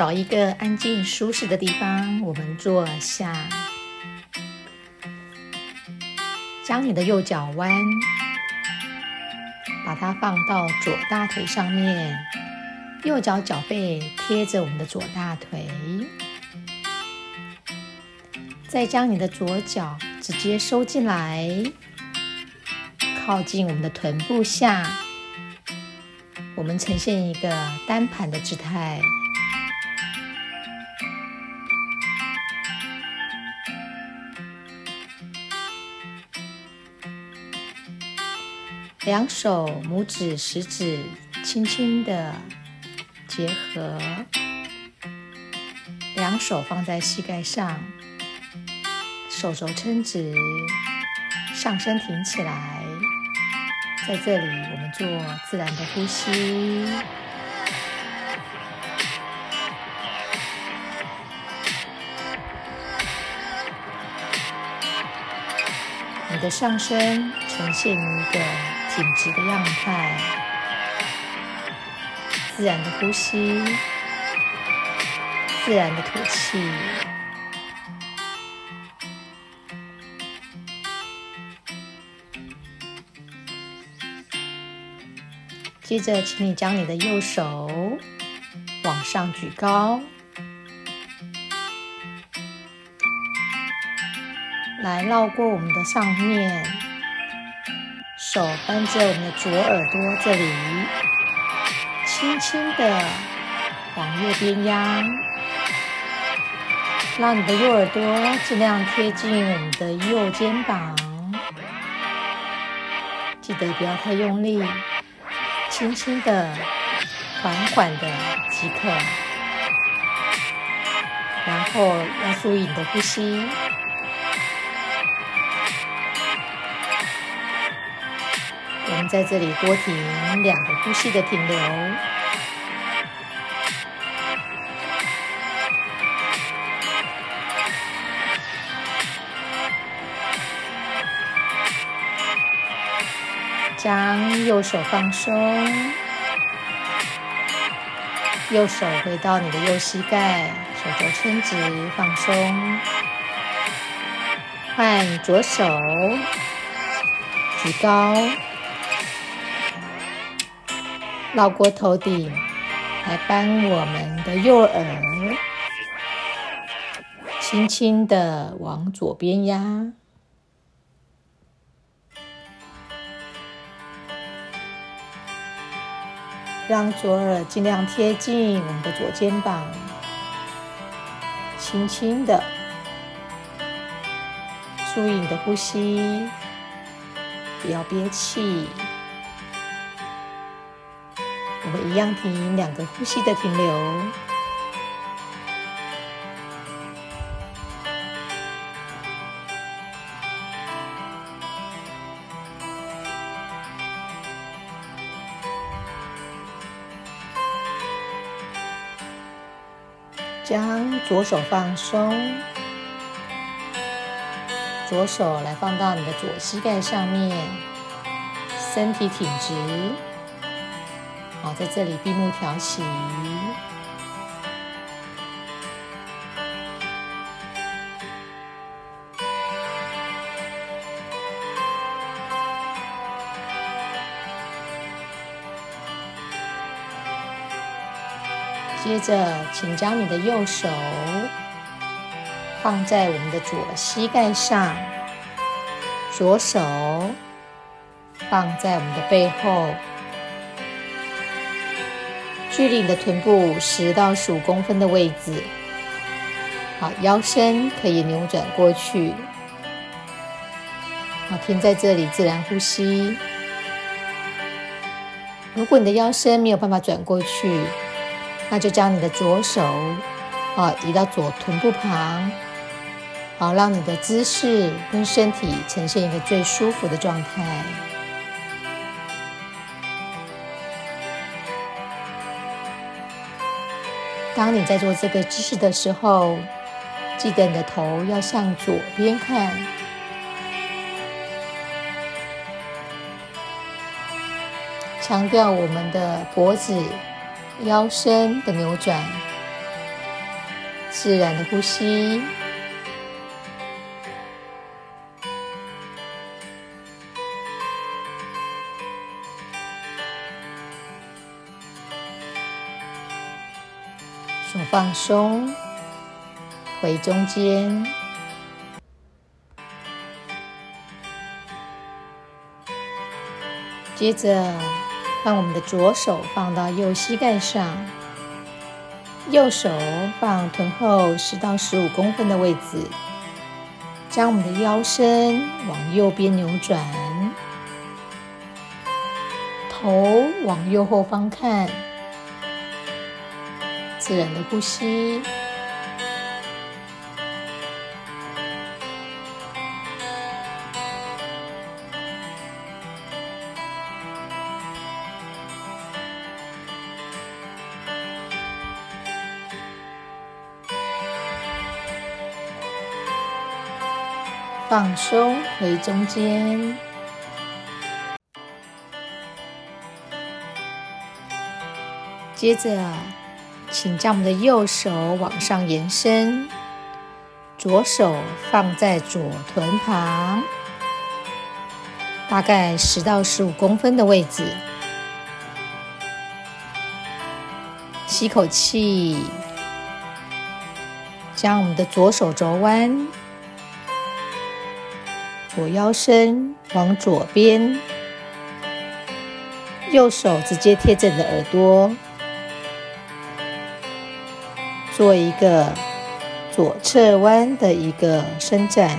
找一个安静舒适的地方，我们坐下，将你的右脚弯，把它放到左大腿上面，右脚脚背贴着我们的左大腿，再将你的左脚直接收进来，靠近我们的臀部下，我们呈现一个单盘的姿态。两手拇指、食指轻轻的结合，两手放在膝盖上，手肘撑直，上身挺起来。在这里，我们做自然的呼吸。你的上身呈现一个。挺直的样态，自然的呼吸，自然的吐气。接着，请你将你的右手往上举高，来绕过我们的上面。手扳着我们的左耳朵这里，轻轻的往右边压，让你的右耳朵尽量贴近我们的右肩膀，记得不要太用力，轻轻的、缓缓的即可。然后要注意你的呼吸。我们在这里多停两个呼吸的停留，将右手放松，右手回到你的右膝盖，手肘伸直放松，换左手举高。绕过头顶，来帮我们的右耳，轻轻的往左边压，让左耳尽量贴近我们的左肩膀，轻轻的，注意你的呼吸，不要憋气。我们一样停两个呼吸的停留，将左手放松，左手来放到你的左膝盖上面，身体挺直。好，在这里闭目调息。接着，请将你的右手放在我们的左膝盖上，左手放在我们的背后。距离你的臀部十到十五公分的位置，好，腰身可以扭转过去，好，停在这里，自然呼吸。如果你的腰身没有办法转过去，那就将你的左手，啊，移到左臀部旁，好，让你的姿势跟身体呈现一个最舒服的状态。当你在做这个姿势的时候，记得你的头要向左边看，强调我们的脖子、腰身的扭转，自然的呼吸。手放松，回中间。接着，让我们的左手放到右膝盖上，右手放臀后十到十五公分的位置，将我们的腰身往右边扭转，头往右后方看。自然的呼吸，放松回中间，接着。请将我们的右手往上延伸，左手放在左臀旁，大概十到十五公分的位置。吸口气，将我们的左手肘弯，左腰身往左边，右手直接贴着你的耳朵。做一个左侧弯的一个伸展，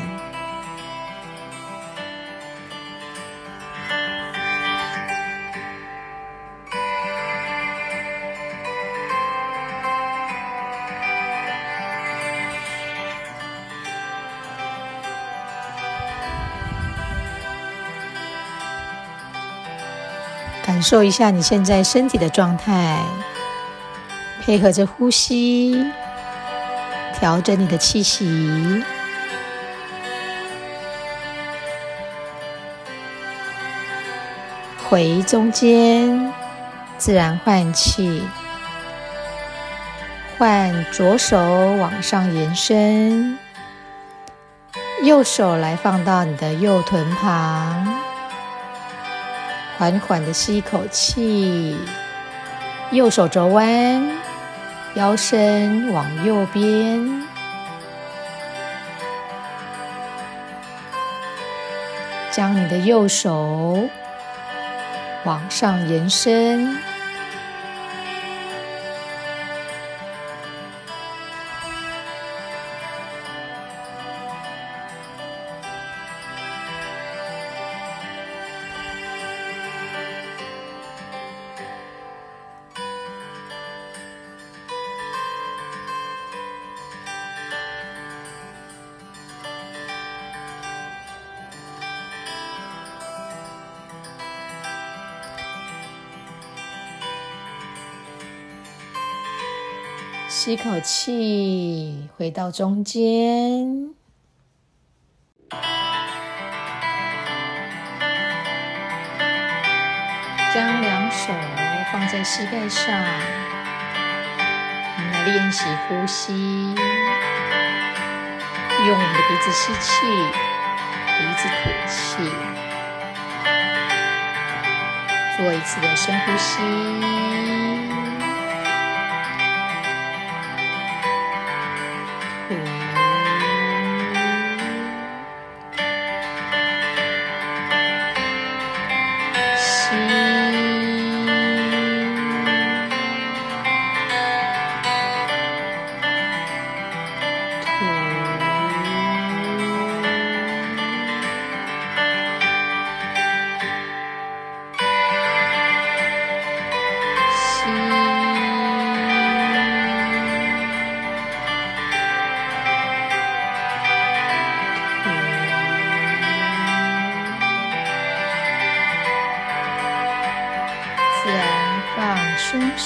感受一下你现在身体的状态。配合着呼吸，调整你的气息，回中间，自然换气，换左手往上延伸，右手来放到你的右臀旁，缓缓的吸一口气，右手肘弯。腰身往右边，将你的右手往上延伸。吸口气，回到中间，将两手放在膝盖上，我们来练习呼吸，用我们的鼻子吸气，鼻子吐气，做一次的深呼吸。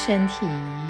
身体。